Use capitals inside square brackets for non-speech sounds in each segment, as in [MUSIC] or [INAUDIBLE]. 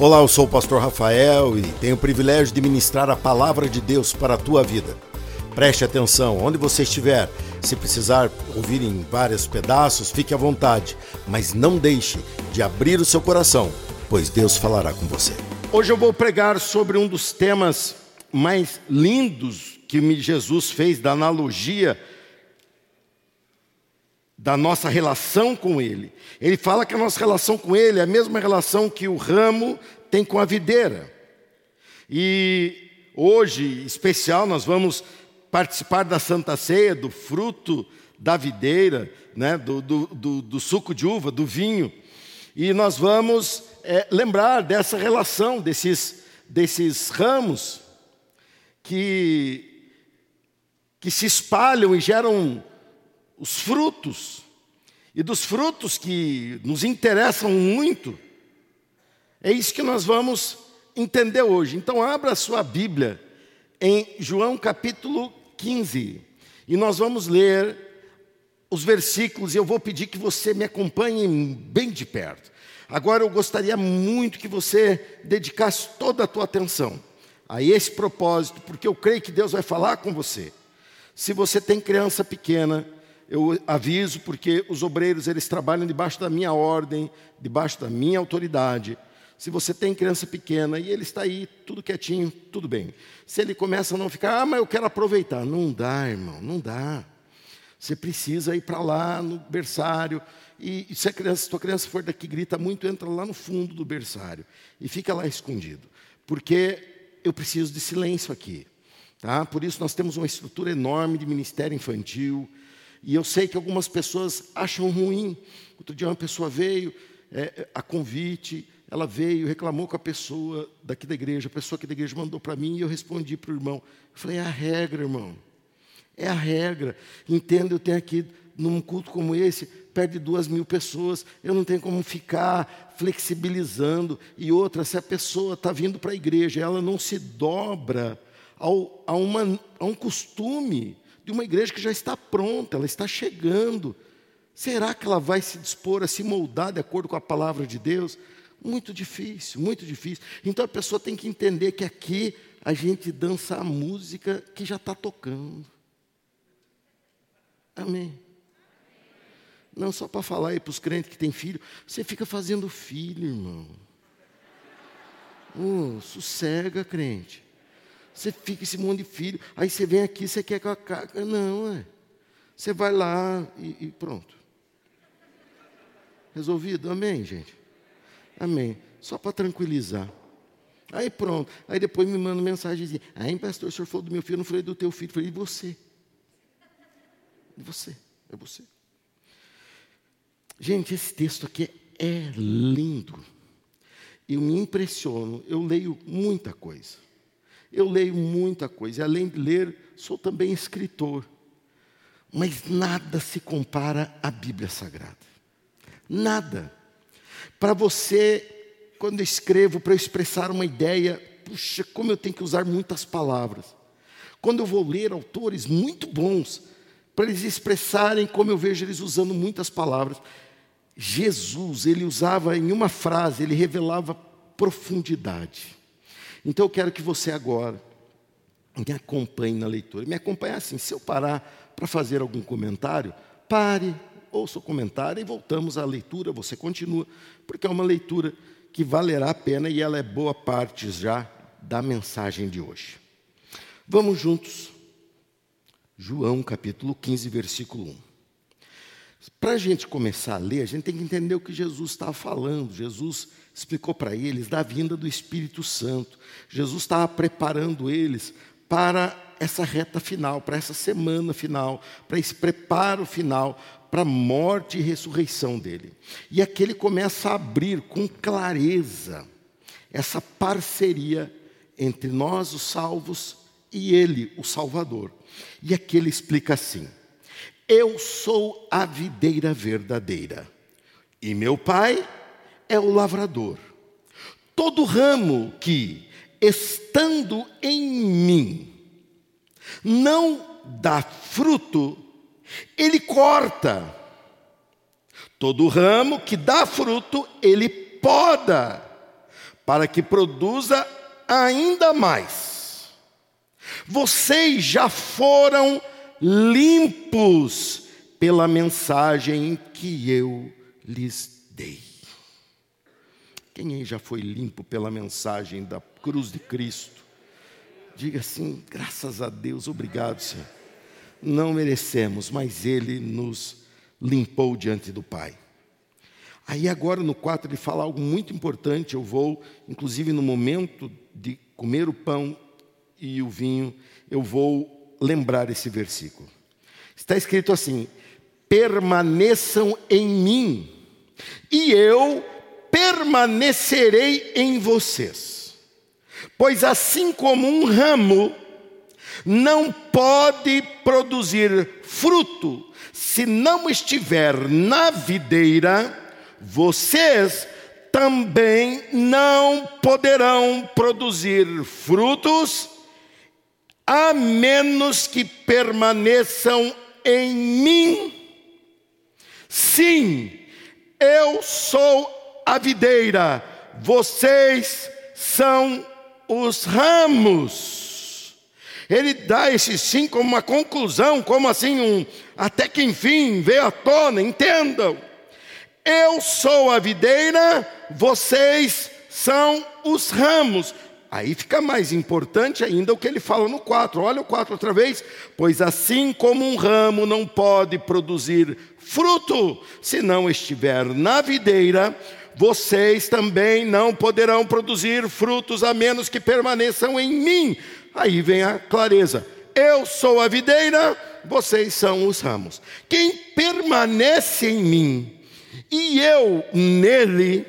Olá, eu sou o pastor Rafael e tenho o privilégio de ministrar a palavra de Deus para a tua vida. Preste atenção, onde você estiver, se precisar ouvir em vários pedaços, fique à vontade, mas não deixe de abrir o seu coração, pois Deus falará com você. Hoje eu vou pregar sobre um dos temas mais lindos que Jesus fez da analogia da nossa relação com Ele. Ele fala que a nossa relação com Ele é a mesma relação que o ramo tem com a videira. E hoje, especial, nós vamos participar da Santa Ceia, do fruto da videira, né, do, do, do, do suco de uva, do vinho. E nós vamos é, lembrar dessa relação, desses, desses ramos que, que se espalham e geram os frutos, e dos frutos que nos interessam muito, é isso que nós vamos entender hoje. Então, abra a sua Bíblia em João capítulo 15, e nós vamos ler os versículos, e eu vou pedir que você me acompanhe bem de perto. Agora, eu gostaria muito que você dedicasse toda a tua atenção a esse propósito, porque eu creio que Deus vai falar com você. Se você tem criança pequena, eu aviso porque os obreiros eles trabalham debaixo da minha ordem, debaixo da minha autoridade. Se você tem criança pequena e ele está aí tudo quietinho, tudo bem. Se ele começa a não ficar, ah, mas eu quero aproveitar, não dá, irmão, não dá. Você precisa ir para lá no berçário e, se a criança, se a criança for daqui grita muito, entra lá no fundo do berçário e fica lá escondido, porque eu preciso de silêncio aqui, tá? Por isso nós temos uma estrutura enorme de ministério infantil e eu sei que algumas pessoas acham ruim. Outro dia uma pessoa veio, é, é, a convite, ela veio, reclamou com a pessoa daqui da igreja, a pessoa aqui da igreja mandou para mim e eu respondi para o irmão. Eu falei, é a regra, irmão. É a regra. Entenda, eu tenho aqui, num culto como esse, perto de duas mil pessoas, eu não tenho como ficar flexibilizando. E outra, se a pessoa está vindo para a igreja, ela não se dobra ao, a, uma, a um costume de uma igreja que já está pronta, ela está chegando. Será que ela vai se dispor a se moldar de acordo com a palavra de Deus? Muito difícil, muito difícil. Então a pessoa tem que entender que aqui a gente dança a música que já está tocando. Amém. Não só para falar aí para os crentes que têm filho, você fica fazendo filho, irmão. Oh, sossega, crente. Você fica esse monte de filho, aí você vem aqui, você quer que carga. Não, é. Você vai lá e, e pronto. Resolvido? Amém, gente? Amém. Só para tranquilizar. Aí pronto. Aí depois me manda mensagem assim: Aí, pastor, o senhor falou do meu filho, eu não falei do teu filho. Eu falei, e você? E você? É você. Gente, esse texto aqui é lindo. Eu me impressiono, eu leio muita coisa. Eu leio muita coisa, e além de ler, sou também escritor. Mas nada se compara à Bíblia Sagrada. Nada. Para você, quando eu escrevo, para expressar uma ideia, puxa, como eu tenho que usar muitas palavras. Quando eu vou ler autores muito bons, para eles expressarem como eu vejo eles usando muitas palavras. Jesus, ele usava em uma frase, ele revelava profundidade. Então eu quero que você agora me acompanhe na leitura. Me acompanhe assim, se eu parar para fazer algum comentário, pare, ouça o comentário e voltamos à leitura, você continua, porque é uma leitura que valerá a pena e ela é boa parte já da mensagem de hoje. Vamos juntos. João capítulo 15, versículo 1. Para a gente começar a ler, a gente tem que entender o que Jesus estava falando. Jesus explicou para eles da vinda do Espírito Santo. Jesus estava preparando eles para essa reta final, para essa semana final, para esse preparo final, para a morte e ressurreição dele. E aqui ele começa a abrir com clareza essa parceria entre nós, os salvos, e ele, o Salvador. E aqui ele explica assim: Eu sou a videira verdadeira, e meu pai é o lavrador. Todo ramo que, estando em mim, não dá fruto, ele corta. Todo ramo que dá fruto, ele poda, para que produza ainda mais. Vocês já foram limpos pela mensagem que eu lhes dei. Quem aí já foi limpo pela mensagem da cruz de Cristo? Diga assim: graças a Deus, obrigado, Senhor. Não merecemos, mas Ele nos limpou diante do Pai. Aí agora no 4 ele fala algo muito importante. Eu vou, inclusive no momento de comer o pão e o vinho, eu vou lembrar esse versículo. Está escrito assim: permaneçam em mim, e eu permanecerei em vocês. Pois assim como um ramo não pode produzir fruto se não estiver na videira, vocês também não poderão produzir frutos a menos que permaneçam em mim. Sim, eu sou a videira, vocês são os ramos. Ele dá esse sim como uma conclusão, como assim um até que enfim veio à tona, entendam. Eu sou a videira, vocês são os ramos. Aí fica mais importante ainda o que ele fala no 4. Olha o 4 outra vez. Pois assim como um ramo não pode produzir fruto se não estiver na videira, vocês também não poderão produzir frutos a menos que permaneçam em mim. Aí vem a clareza. Eu sou a videira, vocês são os ramos. Quem permanece em mim e eu nele,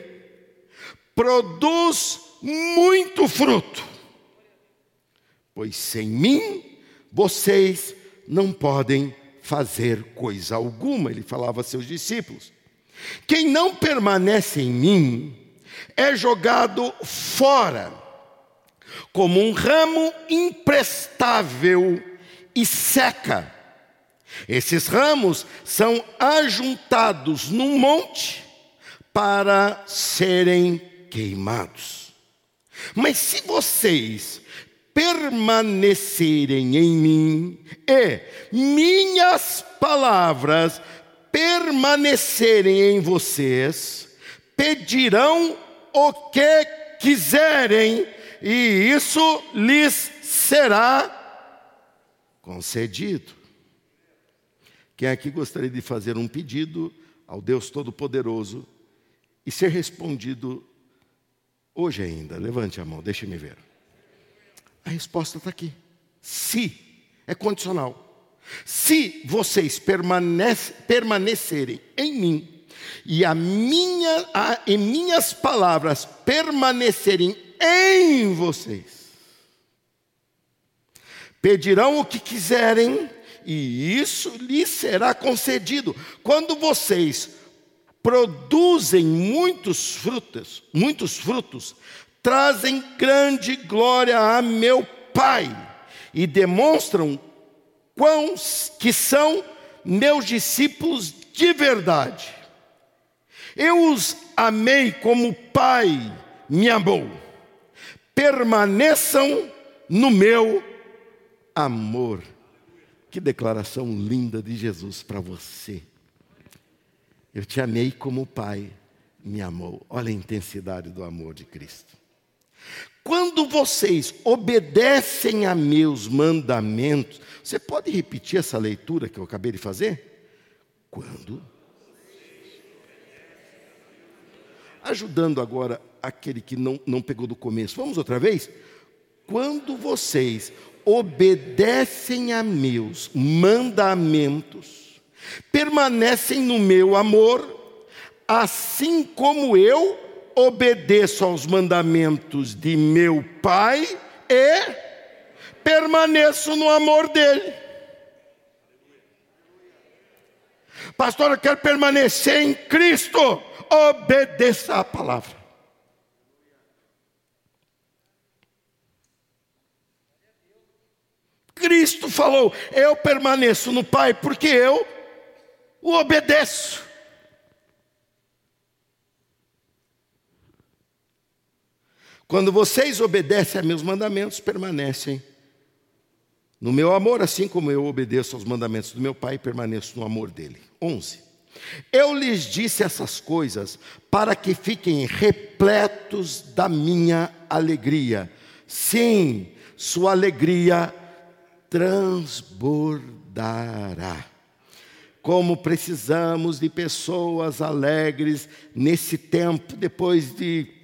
produz muito fruto, pois sem mim vocês não podem fazer coisa alguma, ele falava a seus discípulos. Quem não permanece em mim é jogado fora, como um ramo imprestável e seca. Esses ramos são ajuntados num monte para serem queimados. Mas se vocês permanecerem em mim e minhas palavras permanecerem em vocês, pedirão o que quiserem e isso lhes será concedido. Quem aqui gostaria de fazer um pedido ao Deus Todo-Poderoso e ser respondido Hoje ainda, levante a mão, deixe-me ver. A resposta está aqui. Se, é condicional. Se vocês permanece, permanecerem em mim e a minha, a, e minhas palavras permanecerem em vocês, pedirão o que quiserem e isso lhes será concedido. Quando vocês produzem muitos frutos, muitos frutos, trazem grande glória a meu Pai e demonstram quão que são meus discípulos de verdade. Eu os amei como o Pai me amou. Permaneçam no meu amor. Que declaração linda de Jesus para você. Eu te amei como o Pai me amou. Olha a intensidade do amor de Cristo. Quando vocês obedecem a meus mandamentos, você pode repetir essa leitura que eu acabei de fazer? Quando? Ajudando agora aquele que não, não pegou do começo. Vamos outra vez? Quando vocês obedecem a meus mandamentos, permanecem no meu amor, assim como eu obedeço aos mandamentos de meu Pai e permaneço no amor dele. Pastor, eu quero permanecer em Cristo. Obedeça a palavra. Cristo falou: Eu permaneço no Pai porque eu o obedeço. Quando vocês obedecem a meus mandamentos, permanecem no meu amor, assim como eu obedeço aos mandamentos do meu Pai, permaneço no amor dele. 11. Eu lhes disse essas coisas para que fiquem repletos da minha alegria. Sim, sua alegria transbordará. Como precisamos de pessoas alegres nesse tempo, depois de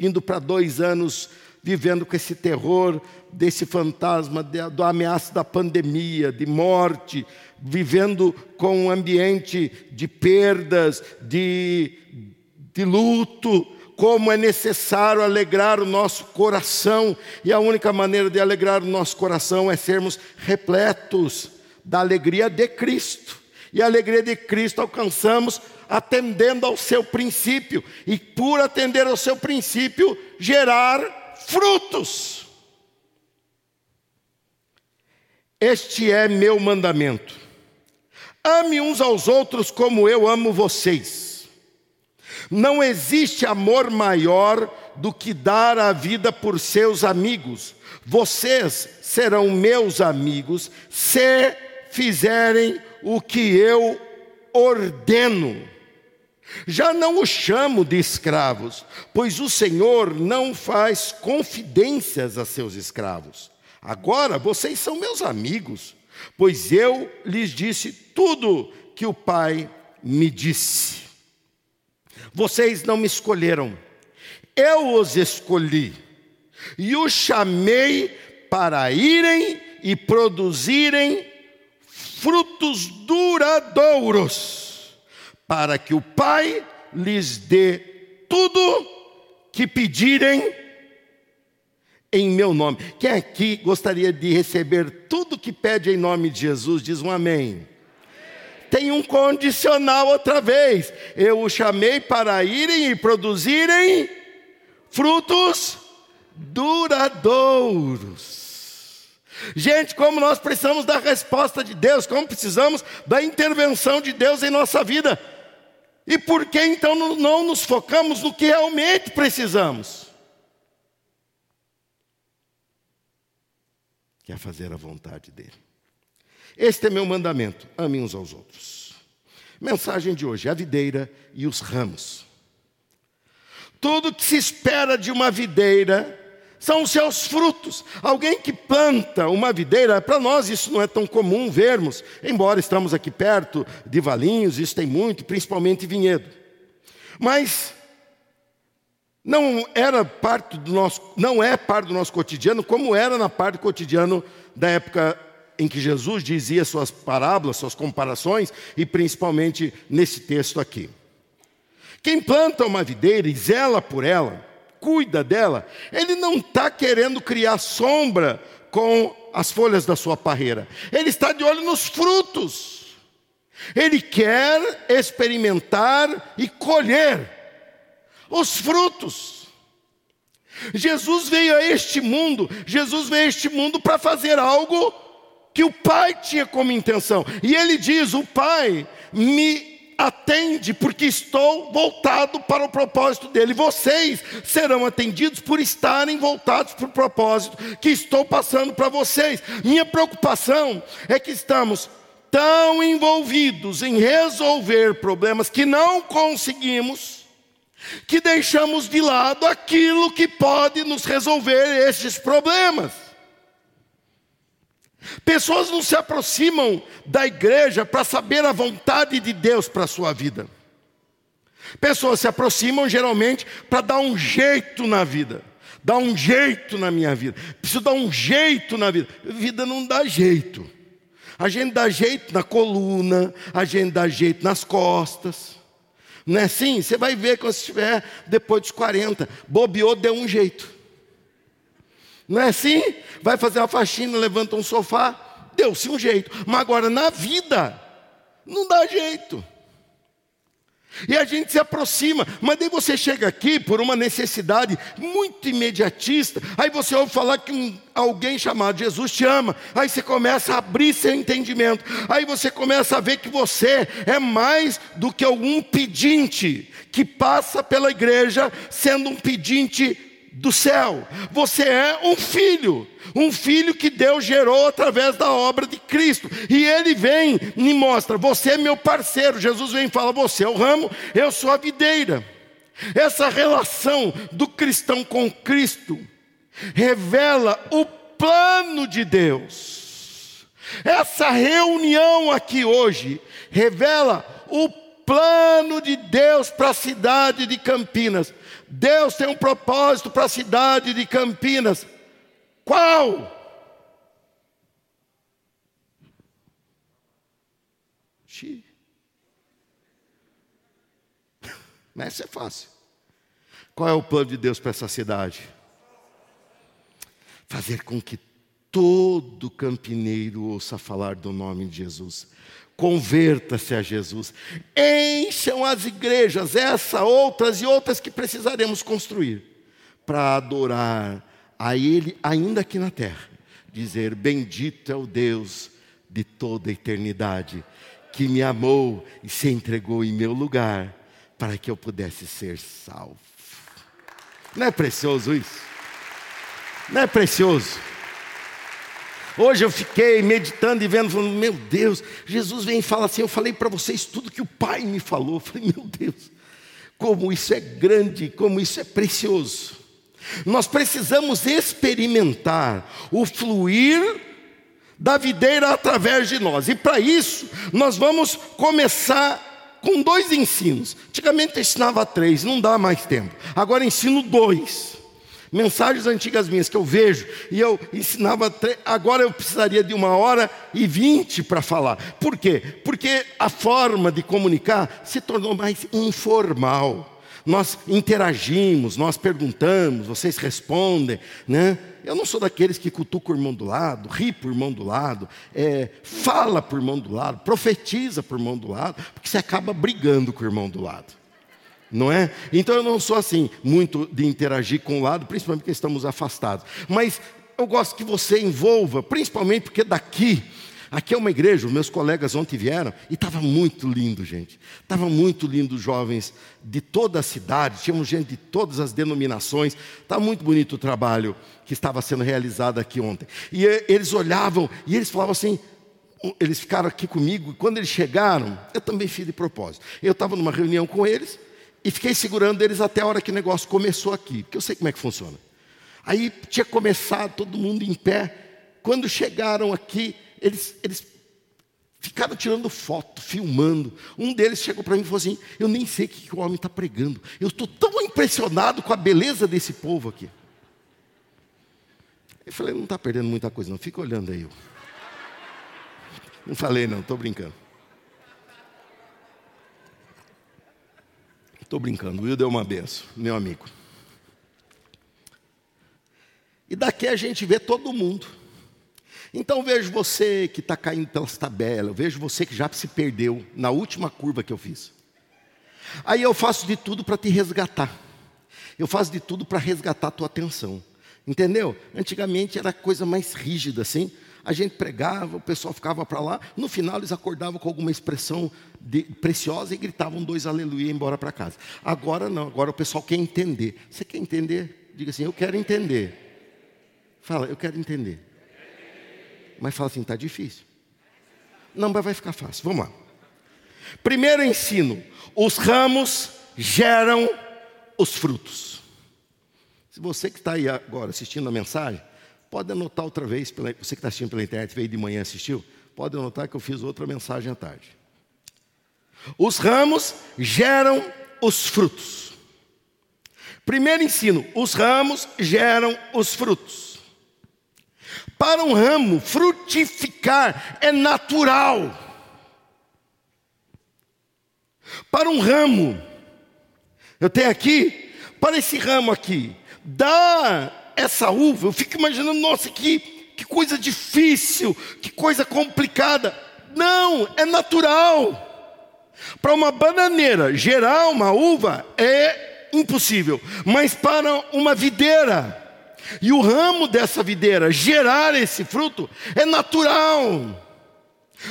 indo para dois anos vivendo com esse terror desse fantasma, do ameaça da pandemia, de morte, vivendo com um ambiente de perdas, de, de luto, como é necessário alegrar o nosso coração, e a única maneira de alegrar o nosso coração é sermos repletos da alegria de Cristo. E a alegria de Cristo alcançamos atendendo ao seu princípio, e por atender ao seu princípio, gerar frutos. Este é meu mandamento. Ame uns aos outros como eu amo vocês. Não existe amor maior do que dar a vida por seus amigos. Vocês serão meus amigos se fizerem o que eu ordeno. Já não os chamo de escravos, pois o Senhor não faz confidências a seus escravos. Agora vocês são meus amigos, pois eu lhes disse tudo que o Pai me disse. Vocês não me escolheram, eu os escolhi e os chamei para irem e produzirem frutos duradouros para que o Pai lhes dê tudo que pedirem em meu nome. Quem aqui gostaria de receber tudo que pede em nome de Jesus? Diz um amém. Tem um condicional outra vez. Eu o chamei para irem e produzirem frutos duradouros. Gente, como nós precisamos da resposta de Deus, como precisamos da intervenção de Deus em nossa vida. E por que então não nos focamos no que realmente precisamos? Quer fazer a vontade dele. Este é meu mandamento: ame uns aos outros. Mensagem de hoje: a videira e os ramos. Tudo que se espera de uma videira são os seus frutos. Alguém que planta uma videira, para nós isso não é tão comum vermos, embora estamos aqui perto de Valinhos, isso tem muito, principalmente vinhedo. Mas não era parte do nosso, não é parte do nosso cotidiano, como era na parte do cotidiano da época em que Jesus dizia suas parábolas, suas comparações, e principalmente nesse texto aqui. Quem planta uma videira e zela por ela, cuida dela, ele não está querendo criar sombra com as folhas da sua parreira, ele está de olho nos frutos. Ele quer experimentar e colher os frutos. Jesus veio a este mundo, Jesus veio a este mundo para fazer algo que o Pai tinha como intenção. E ele diz: O Pai me atende, porque estou voltado para o propósito dele. Vocês serão atendidos por estarem voltados para o propósito que estou passando para vocês. Minha preocupação é que estamos tão envolvidos em resolver problemas que não conseguimos, que deixamos de lado aquilo que pode nos resolver esses problemas. Pessoas não se aproximam da igreja para saber a vontade de Deus para a sua vida. Pessoas se aproximam geralmente para dar um jeito na vida. Dar um jeito na minha vida. Preciso dar um jeito na vida. Vida não dá jeito. A gente dá jeito na coluna, a gente dá jeito nas costas. Não é assim? Você vai ver quando estiver depois dos 40. Bobeou, deu um jeito. Não é assim? Vai fazer uma faxina, levanta um sofá, deu-se um jeito. Mas agora na vida, não dá jeito. E a gente se aproxima, mas daí você chega aqui por uma necessidade muito imediatista. Aí você ouve falar que um, alguém chamado Jesus te ama. Aí você começa a abrir seu entendimento. Aí você começa a ver que você é mais do que algum pedinte que passa pela igreja sendo um pedinte do céu. Você é um filho, um filho que Deus gerou através da obra de Cristo. E ele vem e me mostra: você é meu parceiro. Jesus vem e fala: você é o ramo, eu sou a videira. Essa relação do cristão com Cristo revela o plano de Deus. Essa reunião aqui hoje revela o plano de Deus para a cidade de Campinas. Deus tem um propósito para a cidade de Campinas. Qual? [LAUGHS] Mas é fácil. Qual é o plano de Deus para essa cidade? Fazer com que todo campineiro ouça falar do nome de Jesus. Converta-se a Jesus. Encham as igrejas, essa, outras e outras que precisaremos construir, para adorar a Ele ainda aqui na terra. Dizer: Bendito é o Deus de toda a eternidade, que me amou e se entregou em meu lugar, para que eu pudesse ser salvo. Não é precioso isso? Não é precioso? Hoje eu fiquei meditando e vendo, falando, meu Deus, Jesus vem e fala assim: eu falei para vocês tudo que o Pai me falou. Eu falei, meu Deus, como isso é grande, como isso é precioso. Nós precisamos experimentar o fluir da videira através de nós, e para isso, nós vamos começar com dois ensinos. Antigamente eu ensinava três, não dá mais tempo. Agora ensino dois mensagens antigas minhas que eu vejo, e eu ensinava, agora eu precisaria de uma hora e vinte para falar. Por quê? Porque a forma de comunicar se tornou mais informal. Nós interagimos, nós perguntamos, vocês respondem, né? Eu não sou daqueles que cutuca o irmão do lado, ri por irmão do lado, é, fala por irmão do lado, profetiza por irmão do lado, porque você acaba brigando com o irmão do lado não é? Então eu não sou assim, muito de interagir com o lado, principalmente porque estamos afastados. Mas eu gosto que você envolva, principalmente porque daqui, aqui é uma igreja, meus colegas ontem vieram, e estava muito lindo, gente. Estava muito lindo, jovens de toda a cidade, tínhamos gente de todas as denominações. Estava tá muito bonito o trabalho que estava sendo realizado aqui ontem. E eles olhavam e eles falavam assim, eles ficaram aqui comigo, e quando eles chegaram, eu também fiz de propósito. Eu estava numa reunião com eles, e fiquei segurando eles até a hora que o negócio começou aqui, porque eu sei como é que funciona. Aí tinha começado todo mundo em pé. Quando chegaram aqui, eles, eles ficaram tirando foto, filmando. Um deles chegou para mim e falou assim: Eu nem sei o que, o homem está pregando. Eu estou tão impressionado com a beleza desse povo aqui. Eu falei: Não está perdendo muita coisa, não. Fica olhando aí. Não falei, não, estou brincando. Estou brincando, o Will deu uma benção, meu amigo. E daqui a gente vê todo mundo. Então vejo você que está caindo pelas tabelas, vejo você que já se perdeu na última curva que eu fiz. Aí eu faço de tudo para te resgatar. Eu faço de tudo para resgatar a tua atenção. Entendeu? Antigamente era coisa mais rígida assim a gente pregava, o pessoal ficava para lá, no final eles acordavam com alguma expressão de, preciosa e gritavam dois aleluia e embora para casa. Agora não, agora o pessoal quer entender. Você quer entender? Diga assim, eu quero entender. Fala, eu quero entender. Mas fala assim, está difícil. Não, mas vai ficar fácil. Vamos lá. Primeiro ensino: os ramos geram os frutos. Se você que está aí agora assistindo a mensagem, Pode anotar outra vez, você que está assistindo pela internet, veio de manhã assistiu, pode anotar que eu fiz outra mensagem à tarde. Os ramos geram os frutos. Primeiro ensino: os ramos geram os frutos. Para um ramo frutificar é natural. Para um ramo, eu tenho aqui, para esse ramo aqui, dá essa uva, eu fico imaginando, nossa, que, que coisa difícil, que coisa complicada. Não, é natural. Para uma bananeira gerar uma uva é impossível, mas para uma videira e o ramo dessa videira gerar esse fruto é natural.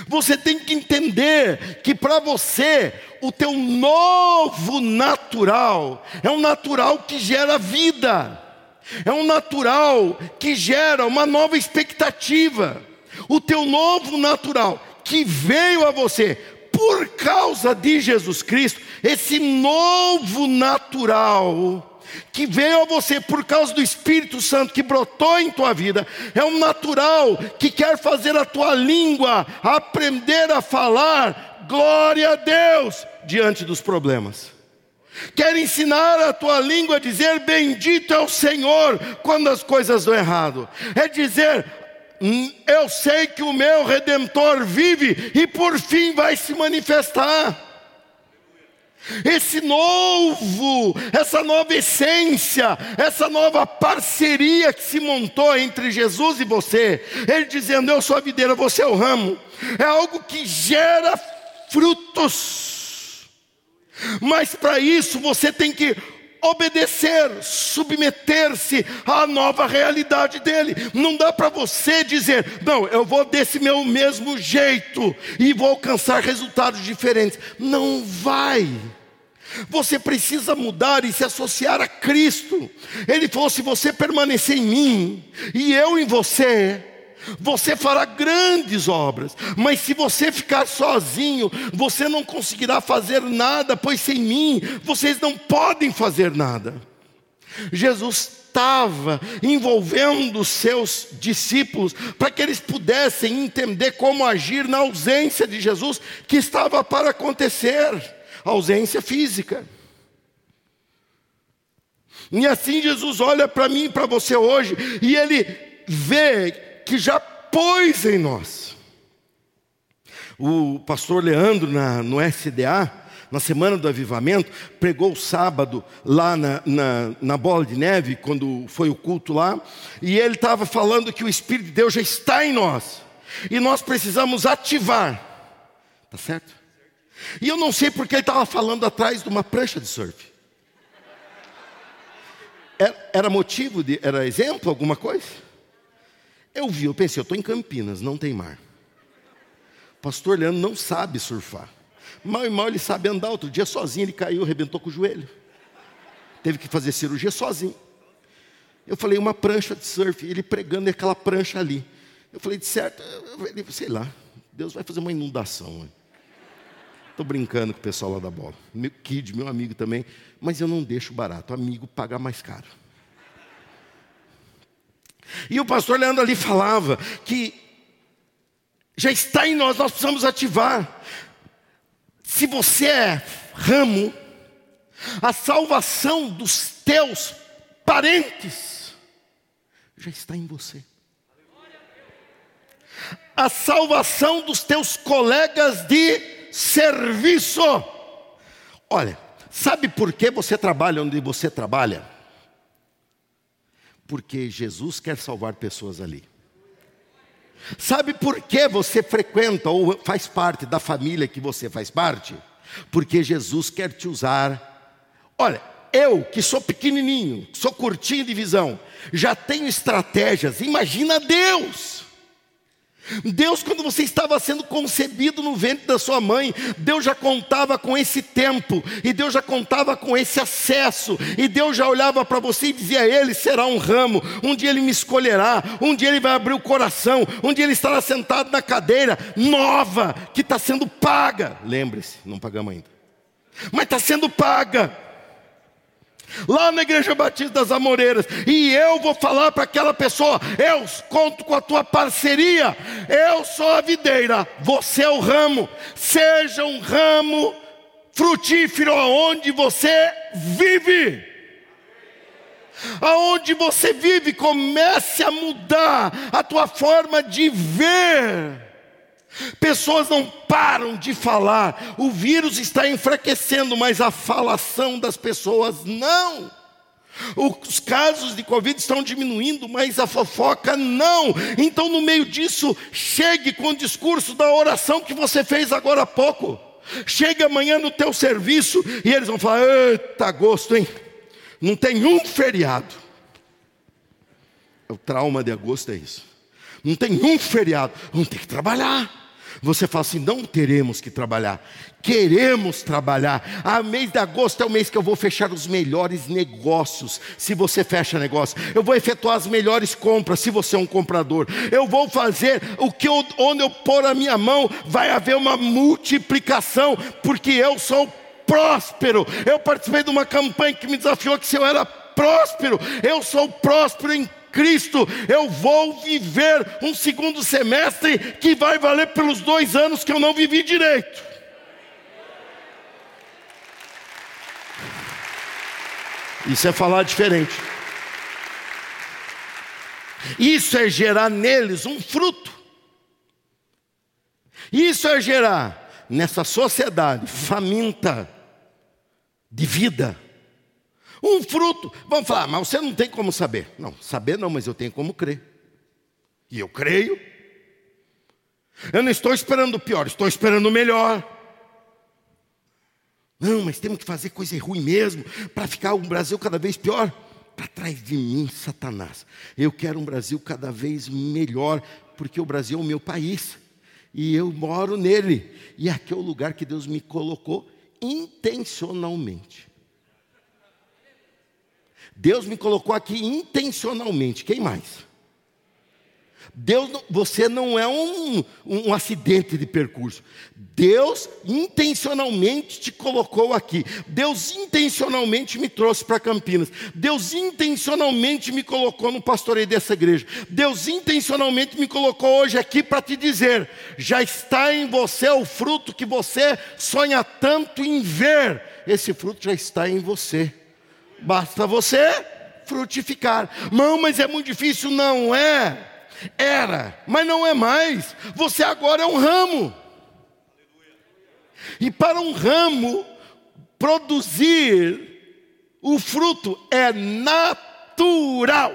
Você tem que entender que para você o teu novo natural é um natural que gera vida. É um natural que gera uma nova expectativa. O teu novo natural que veio a você por causa de Jesus Cristo, esse novo natural que veio a você por causa do Espírito Santo que brotou em tua vida, é um natural que quer fazer a tua língua aprender a falar glória a Deus diante dos problemas. Quer ensinar a tua língua a dizer bendito é o Senhor quando as coisas dão errado. É dizer hum, eu sei que o meu redentor vive e por fim vai se manifestar. Esse novo, essa nova essência, essa nova parceria que se montou entre Jesus e você, Ele dizendo: Eu sou a videira, você é o ramo, é algo que gera frutos. Mas para isso você tem que obedecer, submeter-se à nova realidade dele. Não dá para você dizer, não, eu vou desse meu mesmo jeito e vou alcançar resultados diferentes. Não vai. Você precisa mudar e se associar a Cristo. Ele falou: se você permanecer em mim e eu em você, você fará grandes obras, mas se você ficar sozinho, você não conseguirá fazer nada, pois sem mim vocês não podem fazer nada. Jesus estava envolvendo os seus discípulos para que eles pudessem entender como agir na ausência de Jesus que estava para acontecer ausência física. E assim Jesus olha para mim e para você hoje, e ele vê que já pôs em nós. O pastor Leandro, na, no SDA, na semana do avivamento, pregou o sábado lá na, na, na, bola de neve, quando foi o culto lá, e ele estava falando que o Espírito de Deus já está em nós, e nós precisamos ativar, tá certo? E eu não sei porque ele estava falando atrás de uma prancha de surf. Era, era motivo, de, era exemplo, alguma coisa? Eu vi, eu pensei, eu estou em Campinas, não tem mar. O pastor Leandro não sabe surfar. Mal e mal ele sabe andar. Outro dia sozinho ele caiu, arrebentou com o joelho. Teve que fazer cirurgia sozinho. Eu falei, uma prancha de surf, ele pregando aquela prancha ali. Eu falei, de certo, eu sei lá, Deus vai fazer uma inundação. Estou brincando com o pessoal lá da bola. Meu kid, meu amigo também, mas eu não deixo barato, amigo pagar mais caro. E o pastor Leandro ali falava que já está em nós, nós precisamos ativar. Se você é ramo, a salvação dos teus parentes já está em você. A salvação dos teus colegas de serviço. Olha, sabe por que você trabalha onde você trabalha? Porque Jesus quer salvar pessoas ali. Sabe por que você frequenta ou faz parte da família que você faz parte? Porque Jesus quer te usar. Olha, eu que sou pequenininho, sou curtinho de visão, já tenho estratégias. Imagina Deus. Deus, quando você estava sendo concebido no ventre da sua mãe, Deus já contava com esse tempo, e Deus já contava com esse acesso, e Deus já olhava para você e dizia: Ele será um ramo, um dia Ele me escolherá, um dia Ele vai abrir o coração, um dia Ele estará sentado na cadeira nova, que está sendo paga. Lembre-se, não pagamos ainda, mas está sendo paga lá na Igreja Batista das Amoreiras, e eu vou falar para aquela pessoa: eu conto com a tua parceria, eu sou a videira, você é o ramo, seja um ramo frutífero aonde você vive. Aonde você vive, comece a mudar a tua forma de ver. Pessoas não param de falar. O vírus está enfraquecendo, mas a falação das pessoas não. Os casos de Covid estão diminuindo, mas a fofoca não. Então, no meio disso, chegue com o discurso da oração que você fez agora há pouco. Chegue amanhã no teu serviço e eles vão falar: Eita, agosto, hein? Não tem um feriado. O trauma de agosto é isso. Não tem um feriado. Vamos ter que trabalhar. Você fala assim: não teremos que trabalhar, queremos trabalhar. Ah, mês de agosto é o mês que eu vou fechar os melhores negócios. Se você fecha negócio, eu vou efetuar as melhores compras. Se você é um comprador, eu vou fazer o que eu, onde eu pôr a minha mão, vai haver uma multiplicação, porque eu sou próspero. Eu participei de uma campanha que me desafiou que se eu era próspero, eu sou próspero em Cristo, eu vou viver um segundo semestre que vai valer pelos dois anos que eu não vivi direito. Isso é falar diferente. Isso é gerar neles um fruto. Isso é gerar nessa sociedade faminta de vida um fruto. Vamos falar, mas você não tem como saber. Não, saber não, mas eu tenho como crer. E eu creio. Eu não estou esperando o pior, estou esperando o melhor. Não, mas temos que fazer coisa ruim mesmo para ficar o Brasil cada vez pior. Para trás de mim, Satanás. Eu quero um Brasil cada vez melhor, porque o Brasil é o meu país e eu moro nele. E aqui é o lugar que Deus me colocou intencionalmente. Deus me colocou aqui intencionalmente. Quem mais? Deus, você não é um, um acidente de percurso. Deus intencionalmente te colocou aqui. Deus intencionalmente me trouxe para Campinas. Deus intencionalmente me colocou no pastoreio dessa igreja. Deus intencionalmente me colocou hoje aqui para te dizer: já está em você o fruto que você sonha tanto em ver. Esse fruto já está em você. Basta você frutificar. Não, mas é muito difícil. Não é. Era, mas não é mais. Você agora é um ramo. E para um ramo produzir o fruto é natural.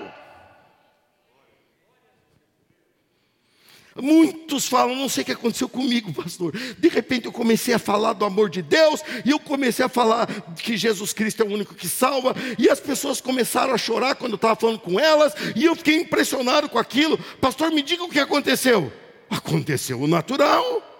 Muitos falam, não sei o que aconteceu comigo, pastor. De repente eu comecei a falar do amor de Deus, e eu comecei a falar que Jesus Cristo é o único que salva, e as pessoas começaram a chorar quando eu estava falando com elas, e eu fiquei impressionado com aquilo. Pastor, me diga o que aconteceu. Aconteceu o natural.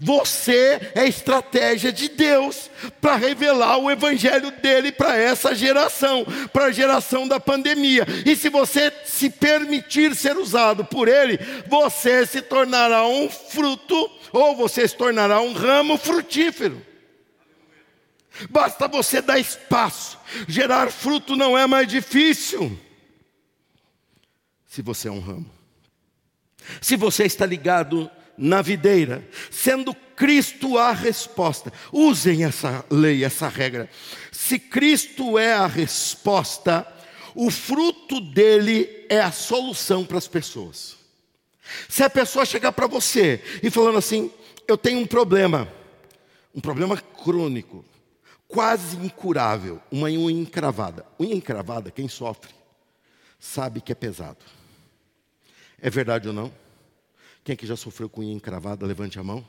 Você é estratégia de Deus para revelar o evangelho dele para essa geração, para a geração da pandemia. E se você se permitir ser usado por ele, você se tornará um fruto ou você se tornará um ramo frutífero. Basta você dar espaço. Gerar fruto não é mais difícil. Se você é um ramo. Se você está ligado na videira, sendo Cristo a resposta. Usem essa lei, essa regra. Se Cristo é a resposta, o fruto dele é a solução para as pessoas. Se a pessoa chegar para você e falando assim: Eu tenho um problema, um problema crônico, quase incurável, uma unha encravada. Unha encravada, quem sofre, sabe que é pesado. É verdade ou não? Quem é que já sofreu com unha encravada? Levante a mão.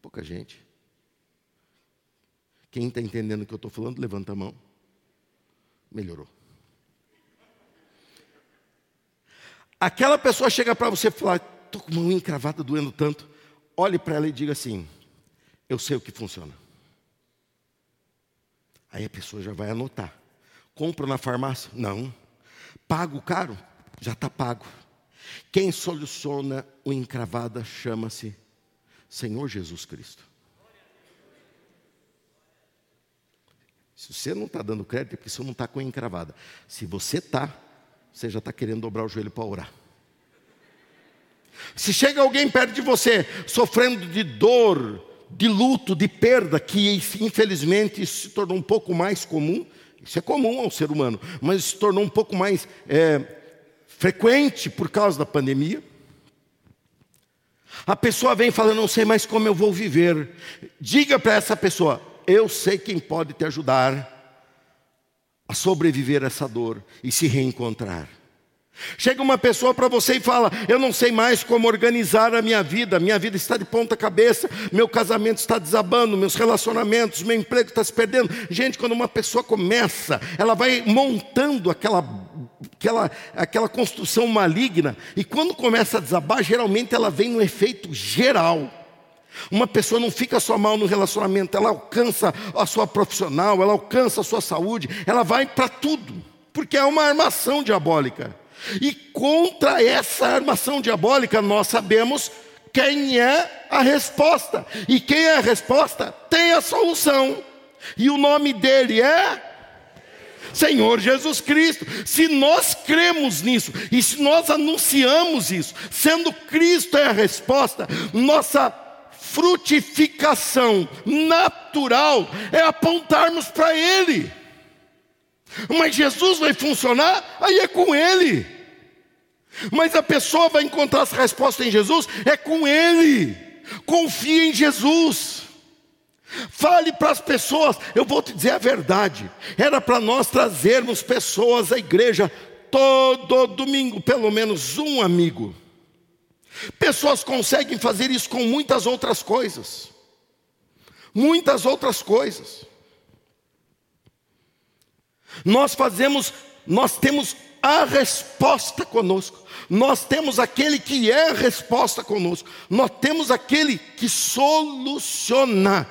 Pouca gente. Quem está entendendo o que eu estou falando, levanta a mão. Melhorou. Aquela pessoa chega para você e fala: estou com uma unha encravada doendo tanto. Olhe para ela e diga assim: eu sei o que funciona. Aí a pessoa já vai anotar. Compro na farmácia? Não. Pago caro? Já está pago. Quem soluciona o encravada chama-se Senhor Jesus Cristo. Se você não está dando crédito, é porque você não está com encravada. Se você está, você já está querendo dobrar o joelho para orar. Se chega alguém perto de você, sofrendo de dor, de luto, de perda, que infelizmente se tornou um pouco mais comum, isso é comum ao ser humano, mas se tornou um pouco mais é, frequente por causa da pandemia. A pessoa vem falando, não sei mais como eu vou viver. Diga para essa pessoa, eu sei quem pode te ajudar a sobreviver essa dor e se reencontrar. Chega uma pessoa para você e fala: Eu não sei mais como organizar a minha vida, minha vida está de ponta cabeça, meu casamento está desabando, meus relacionamentos, meu emprego está se perdendo. Gente, quando uma pessoa começa, ela vai montando aquela aquela, aquela construção maligna, e quando começa a desabar, geralmente ela vem no efeito geral. Uma pessoa não fica só mal no relacionamento, ela alcança a sua profissional, ela alcança a sua saúde, ela vai para tudo, porque é uma armação diabólica. E contra essa armação diabólica, nós sabemos quem é a resposta. E quem é a resposta tem a solução. E o nome dele é Senhor Jesus Cristo. Se nós cremos nisso e se nós anunciamos isso, sendo Cristo é a resposta, nossa frutificação natural é apontarmos para Ele. Mas Jesus vai funcionar, aí é com Ele. Mas a pessoa vai encontrar essa resposta em Jesus, é com Ele. Confie em Jesus. Fale para as pessoas, eu vou te dizer a verdade. Era para nós trazermos pessoas à igreja todo domingo, pelo menos um amigo. Pessoas conseguem fazer isso com muitas outras coisas. Muitas outras coisas. Nós fazemos, nós temos a resposta conosco. Nós temos aquele que é a resposta conosco. Nós temos aquele que soluciona.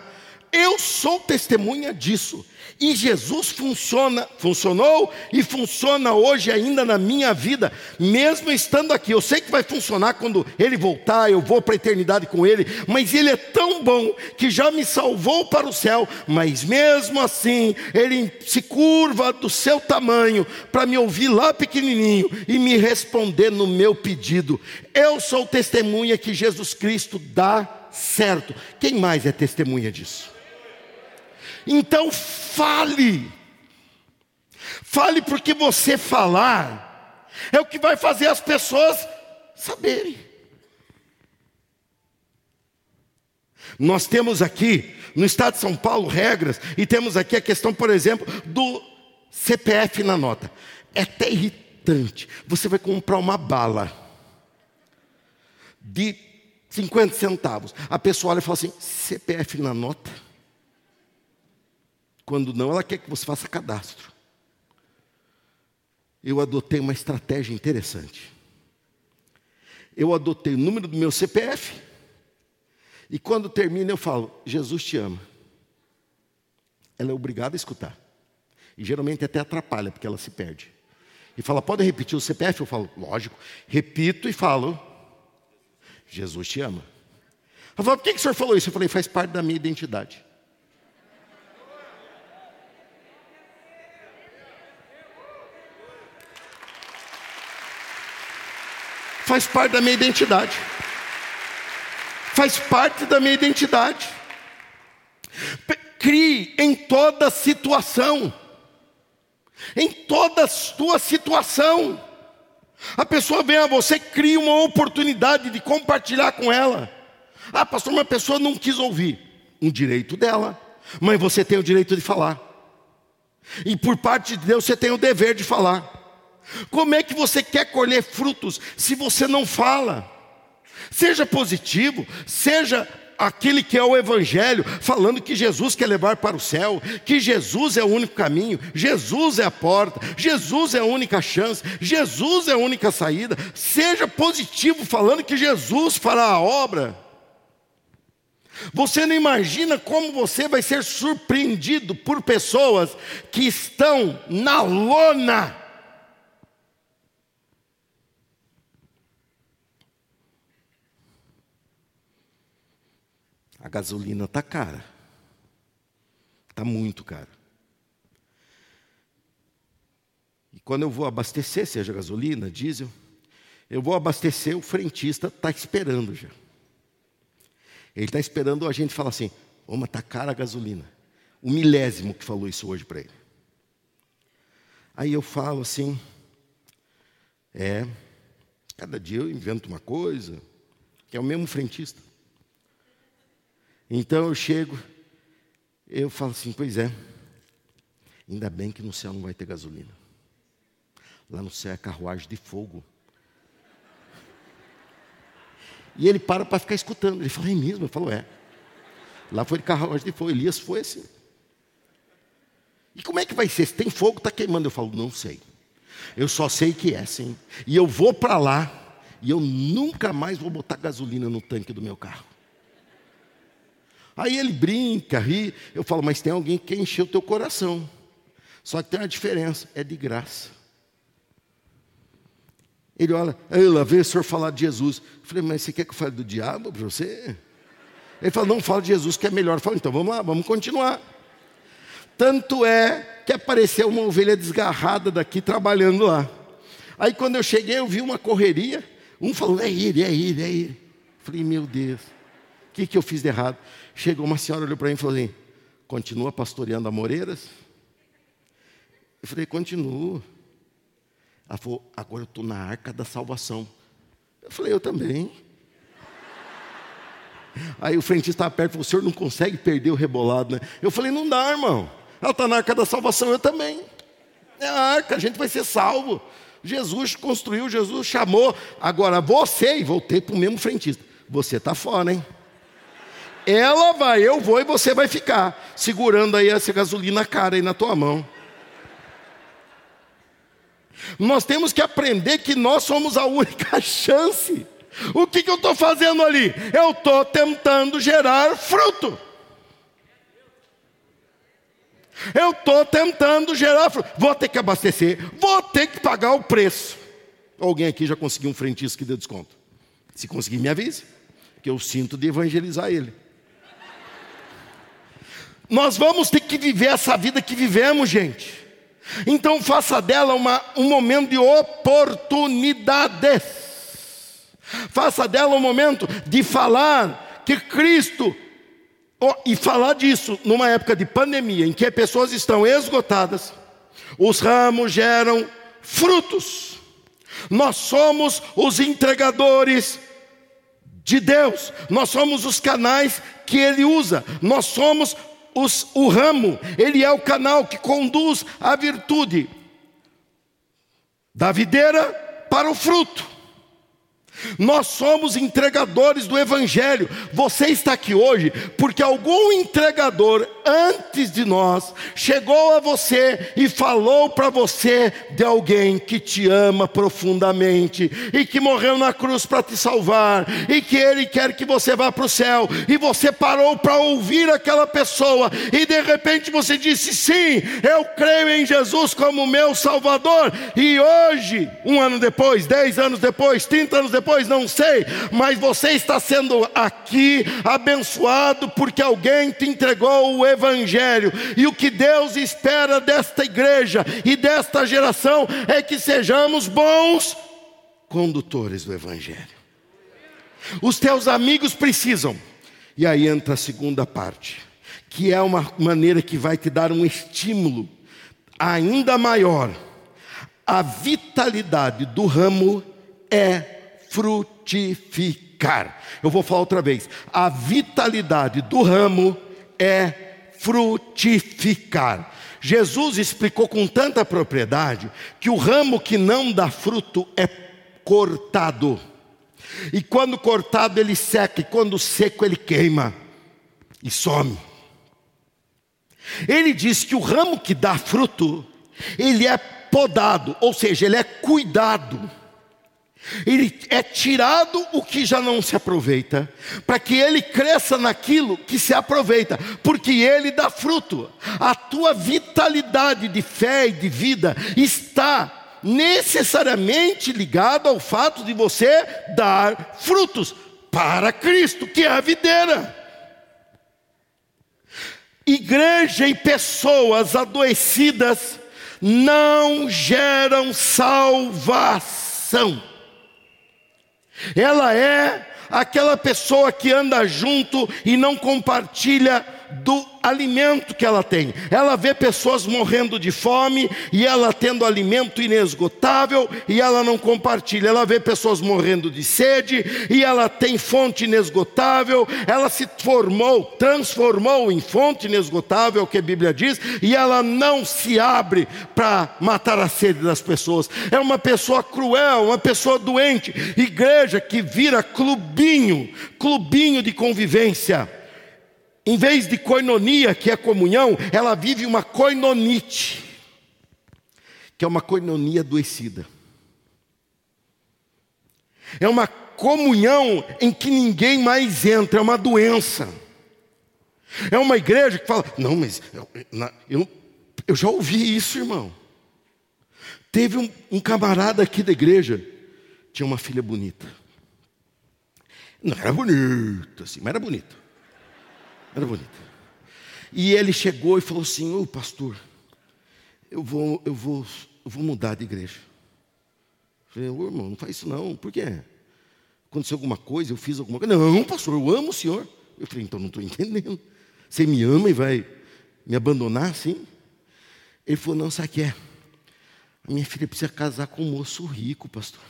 Eu sou testemunha disso. E Jesus funciona, funcionou e funciona hoje ainda na minha vida, mesmo estando aqui. Eu sei que vai funcionar quando ele voltar, eu vou para a eternidade com ele, mas ele é tão bom que já me salvou para o céu, mas mesmo assim, ele se curva do seu tamanho para me ouvir lá pequenininho e me responder no meu pedido. Eu sou testemunha que Jesus Cristo dá certo. Quem mais é testemunha disso? Então fale. Fale porque você falar é o que vai fazer as pessoas saberem. Nós temos aqui no estado de São Paulo regras e temos aqui a questão, por exemplo, do CPF na nota. É até irritante. Você vai comprar uma bala de 50 centavos. A pessoa olha e fala assim: CPF na nota? Quando não, ela quer que você faça cadastro. Eu adotei uma estratégia interessante. Eu adotei o número do meu CPF. E quando termina, eu falo: Jesus te ama. Ela é obrigada a escutar. E geralmente até atrapalha, porque ela se perde. E fala: pode repetir o CPF? Eu falo: lógico. Repito e falo: Jesus te ama. Ela fala: por que, que o senhor falou isso? Eu falei: faz parte da minha identidade. Faz parte da minha identidade. Faz parte da minha identidade. Crie em toda situação. Em toda tua situação. A pessoa vem a você, cria uma oportunidade de compartilhar com ela. Ah, pastor, uma pessoa não quis ouvir. Um direito dela. Mas você tem o direito de falar. E por parte de Deus você tem o dever de falar. Como é que você quer colher frutos se você não fala? Seja positivo, seja aquele que é o Evangelho, falando que Jesus quer levar para o céu, que Jesus é o único caminho, Jesus é a porta, Jesus é a única chance, Jesus é a única saída. Seja positivo, falando que Jesus fará a obra. Você não imagina como você vai ser surpreendido por pessoas que estão na lona A gasolina está cara. Está muito cara. E quando eu vou abastecer, seja gasolina, diesel, eu vou abastecer, o frentista está esperando já. Ele está esperando a gente falar assim: Ô, mas está cara a gasolina. O milésimo que falou isso hoje para ele. Aí eu falo assim: É, cada dia eu invento uma coisa, que é o mesmo frentista. Então eu chego, eu falo assim: pois é, ainda bem que no céu não vai ter gasolina. Lá no céu é carruagem de fogo. E ele para para ficar escutando. Ele fala: é mesmo? Eu falo: é. Lá foi de carruagem de fogo. Elias foi assim. E como é que vai ser? Se tem fogo, está queimando. Eu falo: não sei. Eu só sei que é, sim. E eu vou para lá e eu nunca mais vou botar gasolina no tanque do meu carro. Aí ele brinca, ri. Eu falo, mas tem alguém que quer encher o teu coração. Só que tem uma diferença, é de graça. Ele olha, eu lá o senhor falar de Jesus. Eu falei, mas você quer que eu fale do diabo para você? Ele falou, não, fala de Jesus que é melhor. Eu falei, então vamos lá, vamos continuar. Tanto é que apareceu uma ovelha desgarrada daqui trabalhando lá. Aí quando eu cheguei, eu vi uma correria. Um falou, é ele, é ele, é ele. Eu falei, meu Deus, o que, que eu fiz de errado? Chegou uma senhora, olhou para mim e falou assim: continua pastoreando amoreiras? Eu falei, continuo. Ela falou, agora eu estou na arca da salvação. Eu falei, eu também. Aí o frentista estava perto e falou: o senhor não consegue perder o rebolado, né? Eu falei, não dá, irmão. Ela está na arca da salvação, eu também. É a arca, a gente vai ser salvo. Jesus construiu, Jesus chamou. Agora você, e voltei para o mesmo frentista, você está fora, hein? Ela vai, eu vou e você vai ficar segurando aí essa gasolina cara aí na tua mão. Nós temos que aprender que nós somos a única [LAUGHS] chance. O que, que eu estou fazendo ali? Eu estou tentando gerar fruto. Eu estou tentando gerar fruto. Vou ter que abastecer, vou ter que pagar o preço. Alguém aqui já conseguiu um frentista que dê desconto? Se conseguir, me avise, que eu sinto de evangelizar ele. Nós vamos ter que viver essa vida que vivemos, gente. Então faça dela uma, um momento de oportunidades. Faça dela um momento de falar que Cristo, oh, e falar disso numa época de pandemia, em que pessoas estão esgotadas, os ramos geram frutos. Nós somos os entregadores de Deus, nós somos os canais que Ele usa, nós somos os, o ramo, ele é o canal que conduz a virtude da videira para o fruto. Nós somos entregadores do Evangelho. Você está aqui hoje porque algum entregador antes de nós chegou a você e falou para você de alguém que te ama profundamente e que morreu na cruz para te salvar e que ele quer que você vá para o céu. E você parou para ouvir aquela pessoa e de repente você disse: Sim, eu creio em Jesus como meu Salvador. E hoje, um ano depois, dez anos depois, trinta anos depois, depois, não sei, mas você está sendo aqui abençoado porque alguém te entregou o Evangelho, e o que Deus espera desta igreja e desta geração é que sejamos bons condutores do Evangelho. Os teus amigos precisam, e aí entra a segunda parte, que é uma maneira que vai te dar um estímulo ainda maior. A vitalidade do ramo é frutificar. Eu vou falar outra vez. A vitalidade do ramo é frutificar. Jesus explicou com tanta propriedade que o ramo que não dá fruto é cortado. E quando cortado ele seca, e quando seco ele queima e some. Ele diz que o ramo que dá fruto, ele é podado, ou seja, ele é cuidado. Ele é tirado o que já não se aproveita, para que ele cresça naquilo que se aproveita, porque ele dá fruto. A tua vitalidade de fé e de vida está necessariamente ligada ao fato de você dar frutos para Cristo, que é a videira. Igreja e pessoas adoecidas não geram salvação. Ela é aquela pessoa que anda junto e não compartilha do alimento que ela tem. Ela vê pessoas morrendo de fome e ela tendo alimento inesgotável e ela não compartilha. Ela vê pessoas morrendo de sede e ela tem fonte inesgotável. Ela se formou, transformou em fonte inesgotável, que a Bíblia diz, e ela não se abre para matar a sede das pessoas. É uma pessoa cruel, uma pessoa doente. Igreja que vira clubinho, clubinho de convivência em vez de coinonia, que é comunhão, ela vive uma coinonite, que é uma coinonia adoecida. É uma comunhão em que ninguém mais entra, é uma doença. É uma igreja que fala: não, mas eu, eu, eu já ouvi isso, irmão. Teve um, um camarada aqui da igreja, tinha uma filha bonita. Não era bonita, assim, mas era bonita. Era bonita. E ele chegou e falou assim: Ô pastor, eu vou, eu vou, eu vou mudar de igreja. Eu falei, ô irmão, não faz isso não, por quê? Aconteceu alguma coisa, eu fiz alguma coisa. Não, pastor, eu amo o senhor. Eu falei, então não estou entendendo. Você me ama e vai me abandonar assim? Ele falou, não, sabe o que é? A minha filha precisa casar com um moço rico, pastor.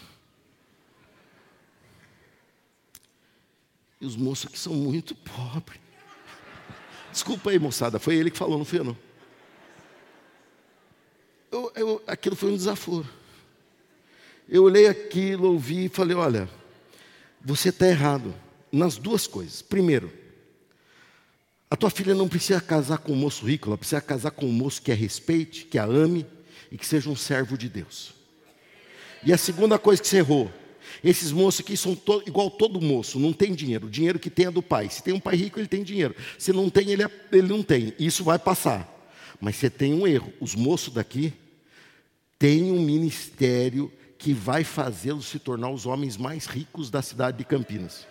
E os moços aqui são muito pobres. Desculpa aí, moçada, foi ele que falou, não foi eu não. Eu, eu, aquilo foi um desaforo. Eu olhei aquilo, ouvi e falei: olha, você está errado nas duas coisas. Primeiro, a tua filha não precisa casar com um moço rico, ela precisa casar com um moço que a respeite, que a ame e que seja um servo de Deus. E a segunda coisa que você errou, esses moços aqui são to, igual todo moço, não tem dinheiro. O dinheiro que tem é do pai. Se tem um pai rico, ele tem dinheiro. Se não tem, ele, é, ele não tem. Isso vai passar. Mas você tem um erro. Os moços daqui têm um ministério que vai fazê-los se tornar os homens mais ricos da cidade de Campinas.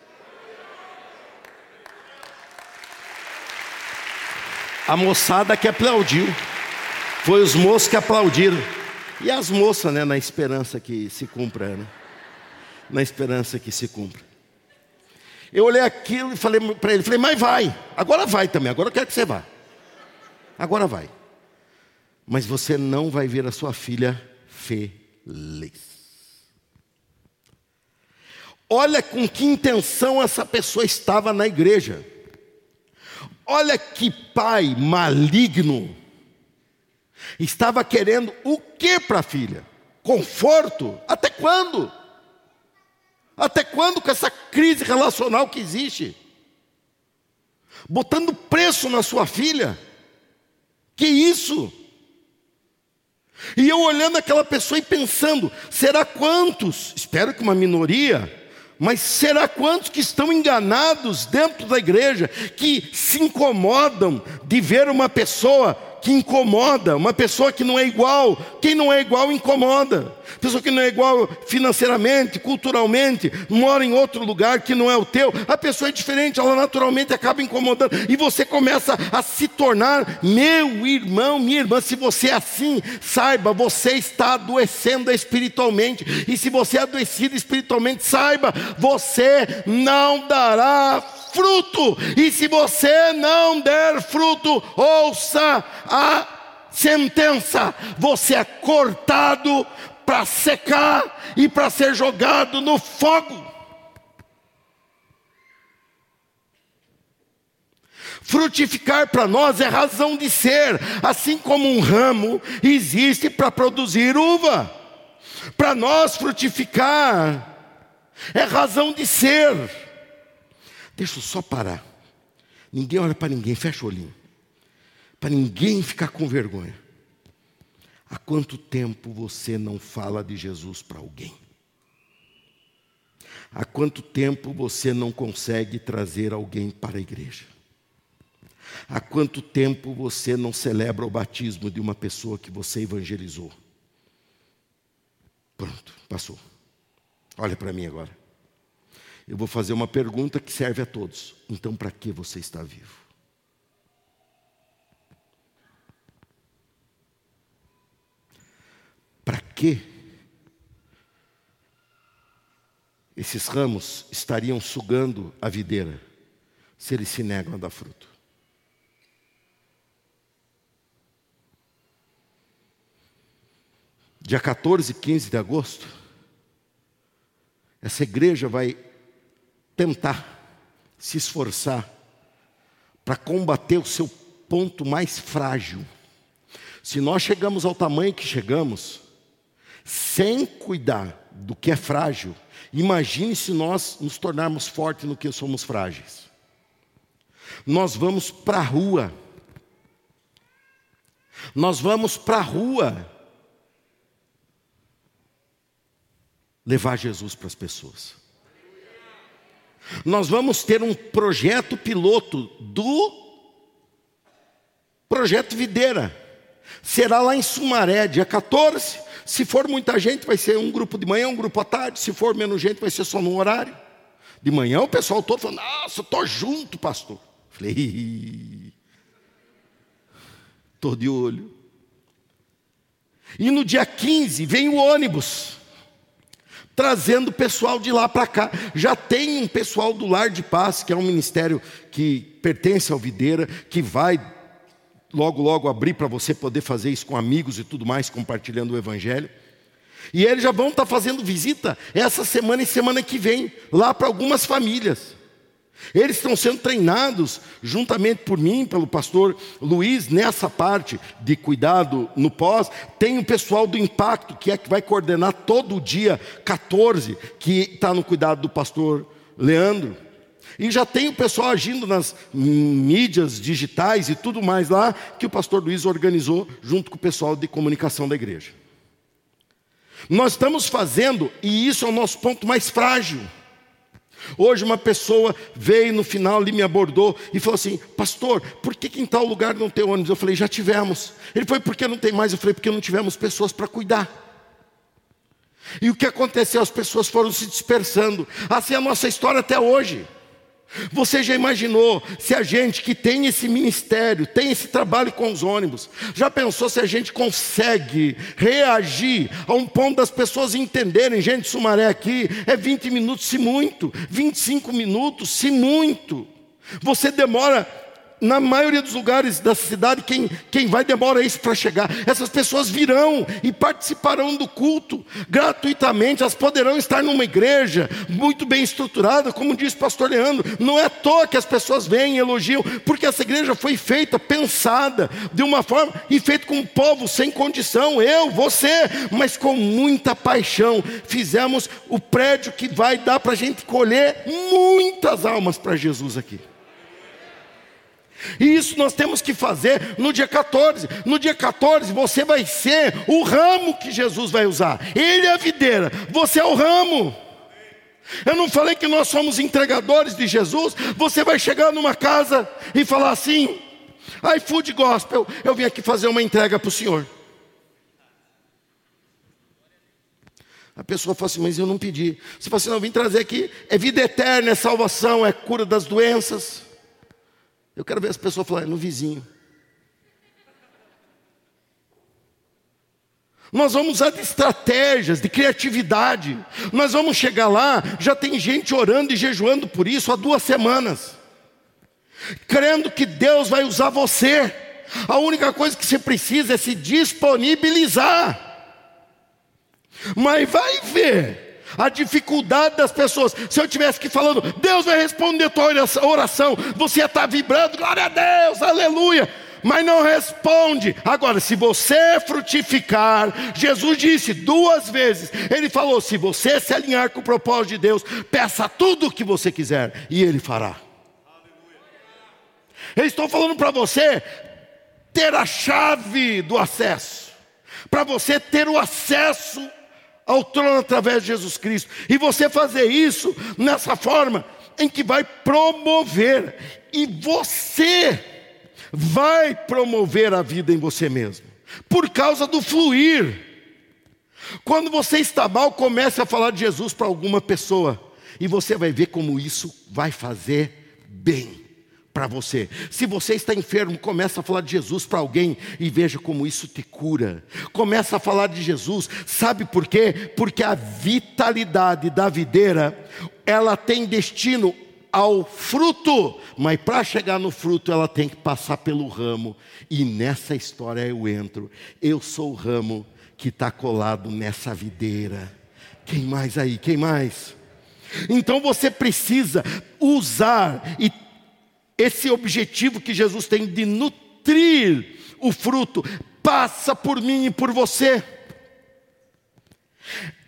A moçada que aplaudiu. Foi os moços que aplaudiram. E as moças, né, na esperança que se cumpra, né? Na esperança que se cumpra. Eu olhei aquilo e falei para ele, falei, mas vai, agora vai também, agora eu quero que você vá. Agora vai. Mas você não vai ver a sua filha feliz. Olha com que intenção essa pessoa estava na igreja. Olha que pai maligno estava querendo o que para a filha? Conforto? Até quando? Até quando com essa crise relacional que existe? Botando preço na sua filha? Que isso? E eu olhando aquela pessoa e pensando: será quantos? Espero que uma minoria mas será quantos que estão enganados dentro da igreja, que se incomodam de ver uma pessoa que incomoda, uma pessoa que não é igual. Quem não é igual incomoda. Pessoa que não é igual financeiramente, culturalmente, mora em outro lugar que não é o teu. A pessoa é diferente, ela naturalmente acaba incomodando. E você começa a se tornar meu irmão, minha irmã. Se você é assim, saiba, você está adoecendo espiritualmente. E se você é adoecido espiritualmente, saiba, você não dará fruto, e se você não der fruto, ouça a sentença: você é cortado para secar e para ser jogado no fogo. Frutificar para nós é razão de ser, assim como um ramo existe para produzir uva. Para nós frutificar é razão de ser. Deixa eu só parar. Ninguém olha para ninguém, fecha o olhinho. Para ninguém ficar com vergonha. Há quanto tempo você não fala de Jesus para alguém? Há quanto tempo você não consegue trazer alguém para a igreja? Há quanto tempo você não celebra o batismo de uma pessoa que você evangelizou? Pronto, passou. Olha para mim agora. Eu vou fazer uma pergunta que serve a todos. Então, para que você está vivo? Para que esses ramos estariam sugando a videira se eles se negam a dar fruto? Dia 14 e 15 de agosto, essa igreja vai tentar, se esforçar para combater o seu ponto mais frágil. Se nós chegamos ao tamanho que chegamos, sem cuidar do que é frágil, imagine se nós nos tornarmos fortes no que somos frágeis. Nós vamos para a rua. Nós vamos para a rua levar Jesus para as pessoas. Nós vamos ter um projeto piloto do Projeto Videira. Será lá em Sumaré, dia 14. Se for muita gente, vai ser um grupo de manhã, um grupo à tarde. Se for menos gente, vai ser só num horário. De manhã o pessoal todo falando, nossa, estou junto, pastor. Falei, estou de olho. E no dia 15 vem o ônibus, trazendo o pessoal de lá para cá. Já tem um pessoal do Lar de Paz, que é um ministério que pertence ao Videira, que vai logo, logo abrir para você poder fazer isso com amigos e tudo mais, compartilhando o Evangelho. E eles já vão estar tá fazendo visita essa semana e semana que vem, lá para algumas famílias. Eles estão sendo treinados juntamente por mim, pelo pastor Luiz, nessa parte de cuidado no pós. Tem o pessoal do Impacto, que é que vai coordenar todo o dia 14, que está no cuidado do pastor Leandro. E já tem o pessoal agindo nas mídias digitais e tudo mais lá, que o pastor Luiz organizou junto com o pessoal de comunicação da igreja. Nós estamos fazendo, e isso é o nosso ponto mais frágil. Hoje uma pessoa veio no final ali, me abordou e falou assim: Pastor, por que, que em tal lugar não tem ônibus? Eu falei: Já tivemos. Ele foi: Por que não tem mais? Eu falei: Porque não tivemos pessoas para cuidar. E o que aconteceu? As pessoas foram se dispersando. Assim é a nossa história até hoje. Você já imaginou se a gente que tem esse ministério, tem esse trabalho com os ônibus, já pensou se a gente consegue reagir a um ponto das pessoas entenderem, gente, Sumaré aqui é 20 minutos, se muito, 25 minutos, se muito. Você demora na maioria dos lugares da cidade, quem, quem vai demora isso para chegar. Essas pessoas virão e participarão do culto gratuitamente. Elas poderão estar numa igreja muito bem estruturada, como diz o pastor Leandro. Não é à toa que as pessoas vêm e elogiam, porque essa igreja foi feita, pensada de uma forma e feita com um povo sem condição. Eu, você, mas com muita paixão. Fizemos o prédio que vai dar para a gente colher muitas almas para Jesus aqui. E isso nós temos que fazer no dia 14. No dia 14 você vai ser o ramo que Jesus vai usar. Ele é a videira, você é o ramo. Eu não falei que nós somos entregadores de Jesus. Você vai chegar numa casa e falar assim: iFood Gospel, eu vim aqui fazer uma entrega para o Senhor. A pessoa fala assim, mas eu não pedi. Você fala assim, não, eu vim trazer aqui, é vida eterna, é salvação, é cura das doenças. Eu quero ver as pessoas falarem no vizinho. Nós vamos usar de estratégias, de criatividade. Nós vamos chegar lá, já tem gente orando e jejuando por isso há duas semanas, crendo que Deus vai usar você. A única coisa que você precisa é se disponibilizar. Mas vai ver a dificuldade das pessoas. Se eu estivesse aqui falando, Deus vai responder a tua oração, você ia estar vibrando, glória a Deus, aleluia. Mas não responde. Agora, se você frutificar, Jesus disse duas vezes: Ele falou: se você se alinhar com o propósito de Deus, peça tudo o que você quiser, e Ele fará. Eu estou falando para você ter a chave do acesso, para você ter o acesso ao trono através de Jesus Cristo. E você fazer isso nessa forma em que vai promover, e você vai promover a vida em você mesmo, por causa do fluir. Quando você está mal, comece a falar de Jesus para alguma pessoa, e você vai ver como isso vai fazer bem para você. Se você está enfermo, começa a falar de Jesus para alguém e veja como isso te cura. Começa a falar de Jesus, sabe por quê? Porque a vitalidade da videira, ela tem destino ao fruto, mas para chegar no fruto ela tem que passar pelo ramo. E nessa história eu entro. Eu sou o ramo que está colado nessa videira. Quem mais aí? Quem mais? Então você precisa usar e esse objetivo que Jesus tem de nutrir o fruto passa por mim e por você.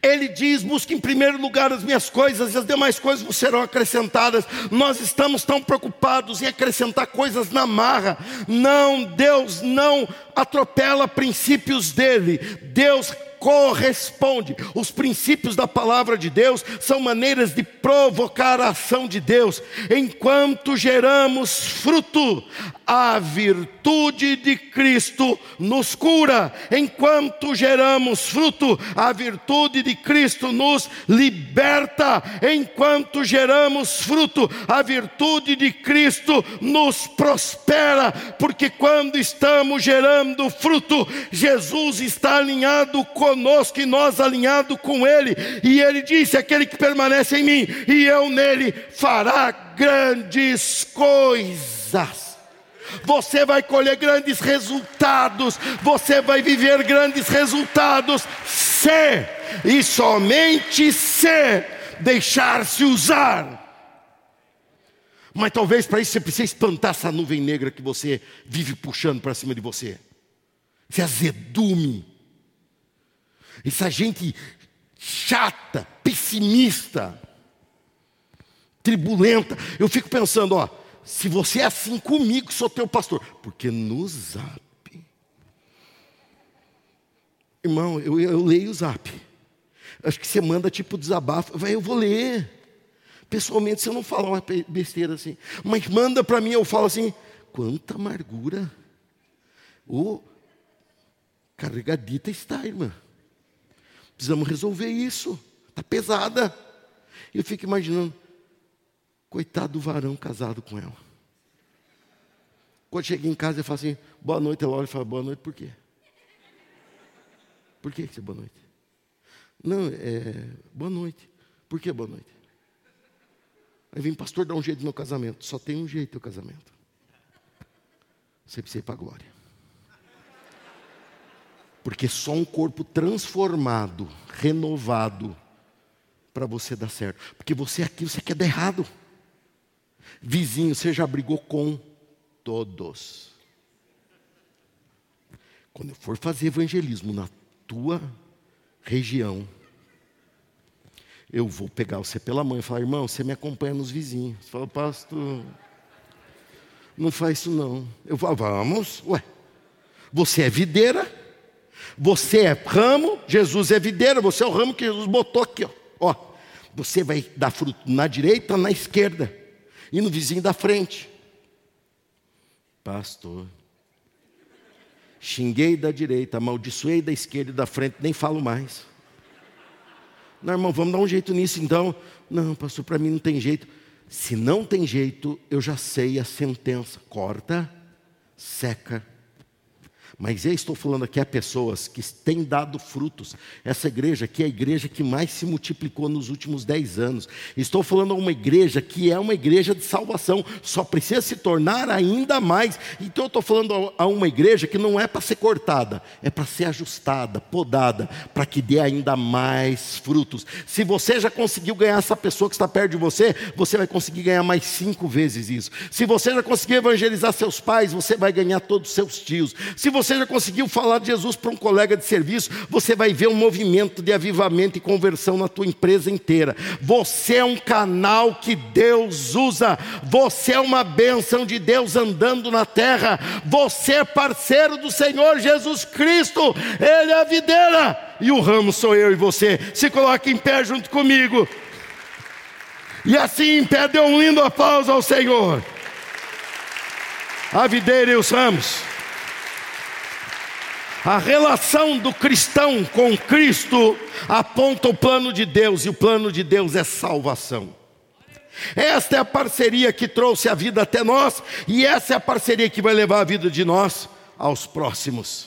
Ele diz: busque em primeiro lugar as minhas coisas e as demais coisas serão acrescentadas. Nós estamos tão preocupados em acrescentar coisas na marra. Não, Deus não atropela princípios dele. Deus corresponde. Os princípios da palavra de Deus são maneiras de provocar a ação de Deus. Enquanto geramos fruto, a virtude de Cristo nos cura. Enquanto geramos fruto, a virtude de Cristo nos liberta. Enquanto geramos fruto, a virtude de Cristo nos prospera. Porque quando estamos gerando fruto, Jesus está alinhado conosco e nós alinhado com Ele. E Ele disse: aquele que permanece em mim e eu nele fará grandes coisas você vai colher grandes resultados, você vai viver grandes resultados, se e somente se deixar-se usar. Mas talvez para isso você precise espantar essa nuvem negra que você vive puxando para cima de você. Esse azedume. Essa gente chata, pessimista, tribulenta. Eu fico pensando, ó, se você é assim comigo, sou teu pastor. Porque no zap. Irmão, eu, eu leio o zap. Acho que você manda tipo desabafo. Vai, eu vou ler. Pessoalmente, você não fala uma besteira assim. Mas manda para mim, eu falo assim: quanta amargura. O carregadita está, irmã. Precisamos resolver isso. Está pesada. Eu fico imaginando, Coitado do varão casado com ela. Quando chega em casa, ele fala assim: boa noite. Ela olha e fala: boa noite, por quê? Por que você boa noite? Não, é boa noite. Por que boa noite? Aí vem, pastor, dá um jeito no meu casamento. Só tem um jeito o casamento. Você precisa ir para a glória. Porque só um corpo transformado, renovado, para você dar certo. Porque você aqui, você quer dar errado. Vizinho, você já brigou com todos. Quando eu for fazer evangelismo na tua região, eu vou pegar você pela mão e falar, irmão, você me acompanha nos vizinhos. Você fala, pastor, não faz isso não. Eu falo, vamos, ué. Você é videira, você é ramo, Jesus é videira, você é o ramo que Jesus botou aqui, ó. ó você vai dar fruto na direita, na esquerda e no vizinho da frente. Pastor, xinguei da direita, amaldiçoei da esquerda e da frente, nem falo mais. Não, irmão, vamos dar um jeito nisso então. Não, pastor, para mim não tem jeito. Se não tem jeito, eu já sei a sentença: corta, seca mas eu estou falando aqui a pessoas que têm dado frutos. Essa igreja aqui é a igreja que mais se multiplicou nos últimos dez anos. Estou falando a uma igreja que é uma igreja de salvação, só precisa se tornar ainda mais. Então eu estou falando a uma igreja que não é para ser cortada, é para ser ajustada, podada, para que dê ainda mais frutos. Se você já conseguiu ganhar essa pessoa que está perto de você, você vai conseguir ganhar mais cinco vezes isso. Se você já conseguiu evangelizar seus pais, você vai ganhar todos os seus tios. Se você você já conseguiu falar de Jesus para um colega de serviço, você vai ver um movimento de avivamento e conversão na tua empresa inteira. Você é um canal que Deus usa, você é uma bênção de Deus andando na terra, você é parceiro do Senhor Jesus Cristo, Ele é a videira e o ramo sou eu e você. Se coloque em pé junto comigo. E assim em pé dê um lindo aplauso ao Senhor. A videira e os ramos. A relação do cristão com Cristo aponta o plano de Deus, e o plano de Deus é salvação. Esta é a parceria que trouxe a vida até nós, e essa é a parceria que vai levar a vida de nós aos próximos.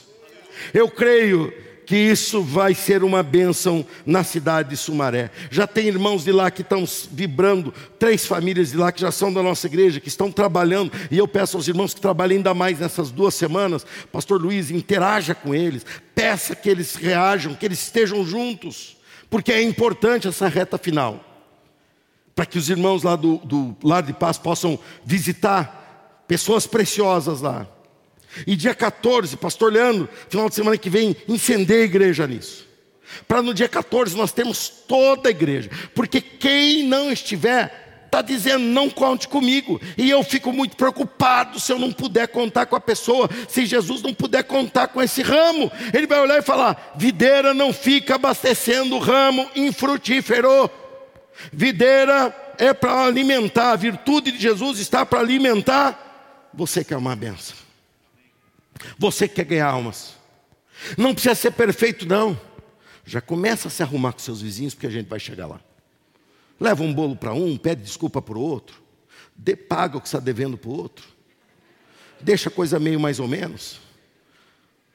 Eu creio que isso vai ser uma bênção na cidade de Sumaré. Já tem irmãos de lá que estão vibrando, três famílias de lá que já são da nossa igreja, que estão trabalhando, e eu peço aos irmãos que trabalhem ainda mais nessas duas semanas, Pastor Luiz, interaja com eles, peça que eles reajam, que eles estejam juntos, porque é importante essa reta final, para que os irmãos lá do, do Lar de Paz possam visitar pessoas preciosas lá. E dia 14, pastor Leandro, final de semana que vem, incender a igreja nisso. Para no dia 14 nós temos toda a igreja. Porque quem não estiver está dizendo: não conte comigo. E eu fico muito preocupado se eu não puder contar com a pessoa, se Jesus não puder contar com esse ramo. Ele vai olhar e falar: videira não fica abastecendo o ramo infrutífero. Videira é para alimentar, a virtude de Jesus está para alimentar. Você quer uma benção. Você quer ganhar almas. Não precisa ser perfeito, não. Já começa a se arrumar com seus vizinhos, porque a gente vai chegar lá. Leva um bolo para um, pede desculpa para o outro, dê, paga o que está devendo para o outro, deixa a coisa meio mais ou menos,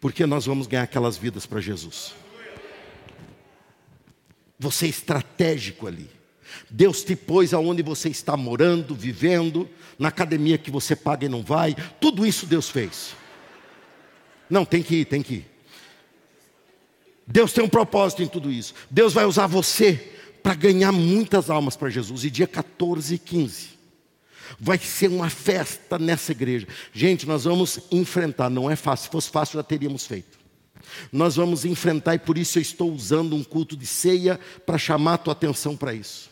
porque nós vamos ganhar aquelas vidas para Jesus. Você é estratégico ali. Deus te pôs aonde você está morando, vivendo, na academia que você paga e não vai, tudo isso Deus fez. Não, tem que ir, tem que ir. Deus tem um propósito em tudo isso. Deus vai usar você para ganhar muitas almas para Jesus. E dia 14 e 15 vai ser uma festa nessa igreja. Gente, nós vamos enfrentar, não é fácil, se fosse fácil já teríamos feito. Nós vamos enfrentar e por isso eu estou usando um culto de ceia para chamar a tua atenção para isso.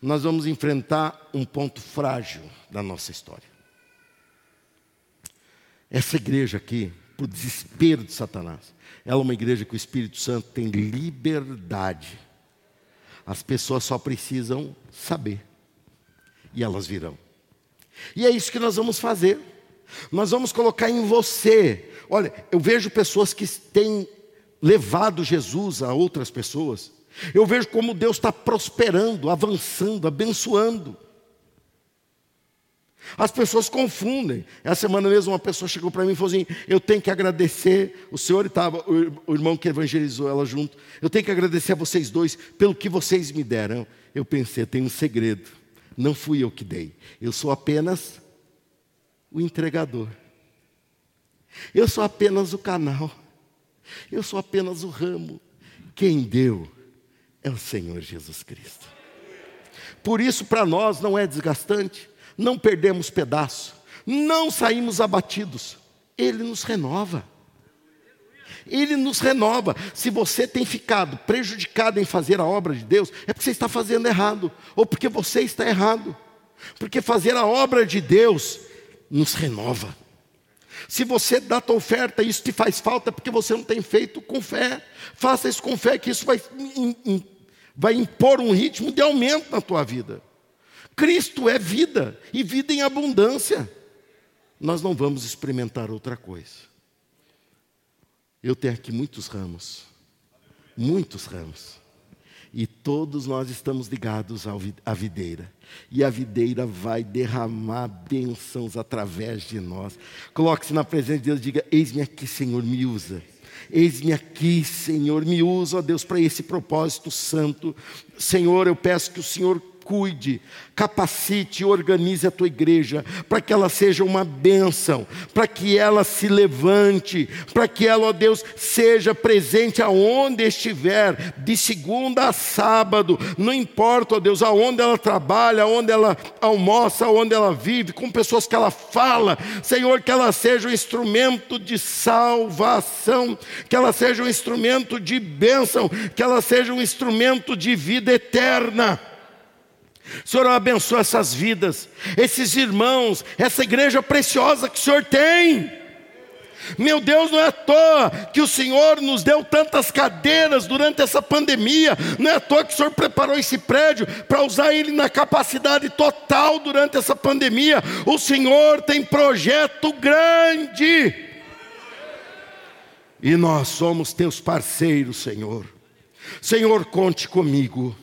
Nós vamos enfrentar um ponto frágil da nossa história. Essa igreja aqui, para o desespero de Satanás, ela é uma igreja que o Espírito Santo tem liberdade as pessoas só precisam saber. E elas virão. E é isso que nós vamos fazer. Nós vamos colocar em você. Olha, eu vejo pessoas que têm levado Jesus a outras pessoas. Eu vejo como Deus está prosperando, avançando, abençoando. As pessoas confundem. Essa semana mesmo uma pessoa chegou para mim e falou assim: Eu tenho que agradecer, o senhor estava, o irmão que evangelizou ela junto, eu tenho que agradecer a vocês dois pelo que vocês me deram. Eu pensei, tem um segredo. Não fui eu que dei, eu sou apenas o entregador. Eu sou apenas o canal. Eu sou apenas o ramo. Quem deu é o Senhor Jesus Cristo. Por isso, para nós não é desgastante não perdemos pedaço, não saímos abatidos. Ele nos renova. Ele nos renova. Se você tem ficado prejudicado em fazer a obra de Deus, é porque você está fazendo errado, ou porque você está errado. Porque fazer a obra de Deus nos renova. Se você dá tua oferta e isso te faz falta, é porque você não tem feito com fé. Faça isso com fé, que isso vai, vai impor um ritmo de aumento na tua vida. Cristo é vida e vida em abundância. Nós não vamos experimentar outra coisa. Eu tenho aqui muitos ramos, muitos ramos. E todos nós estamos ligados à videira. E a videira vai derramar bênçãos através de nós. Coloque-se na presença de Deus e diga: Eis-me aqui, Senhor, me usa. Eis-me aqui, Senhor, me usa, ó Deus, para esse propósito santo. Senhor, eu peço que o Senhor cuide, capacite e organize a tua igreja para que ela seja uma bênção, para que ela se levante, para que ela, ó Deus, seja presente aonde estiver, de segunda a sábado, não importa, ó Deus, aonde ela trabalha, aonde ela almoça, aonde ela vive, com pessoas que ela fala, Senhor, que ela seja um instrumento de salvação, que ela seja um instrumento de bênção, que ela seja um instrumento de vida eterna. Senhor, abençoa essas vidas, esses irmãos, essa igreja preciosa que o Senhor tem. Meu Deus, não é à toa que o Senhor nos deu tantas cadeiras durante essa pandemia, não é à toa que o Senhor preparou esse prédio para usar ele na capacidade total durante essa pandemia. O Senhor tem projeto grande, e nós somos teus parceiros, Senhor. Senhor, conte comigo.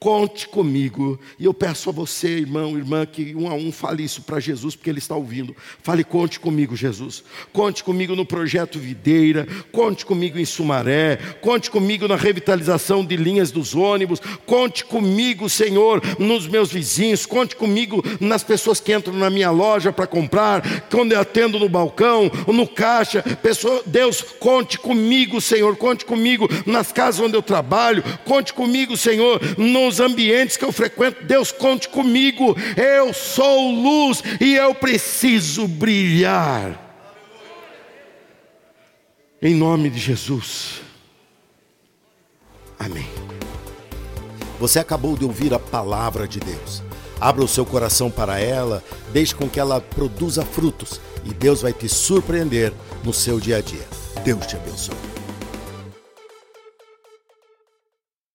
Conte comigo. E eu peço a você, irmão, irmã, que um a um fale isso para Jesus, porque Ele está ouvindo. Fale, conte comigo, Jesus. Conte comigo no projeto Videira. Conte comigo em Sumaré. Conte comigo na revitalização de linhas dos ônibus. Conte comigo, Senhor, nos meus vizinhos. Conte comigo nas pessoas que entram na minha loja para comprar. Quando eu atendo no balcão, no caixa. Pessoa, Deus, conte comigo, Senhor. Conte comigo nas casas onde eu trabalho. Conte comigo, Senhor, no os ambientes que eu frequento, Deus conte comigo. Eu sou luz e eu preciso brilhar. Em nome de Jesus. Amém. Você acabou de ouvir a palavra de Deus. Abra o seu coração para ela, deixe com que ela produza frutos e Deus vai te surpreender no seu dia a dia. Deus te abençoe.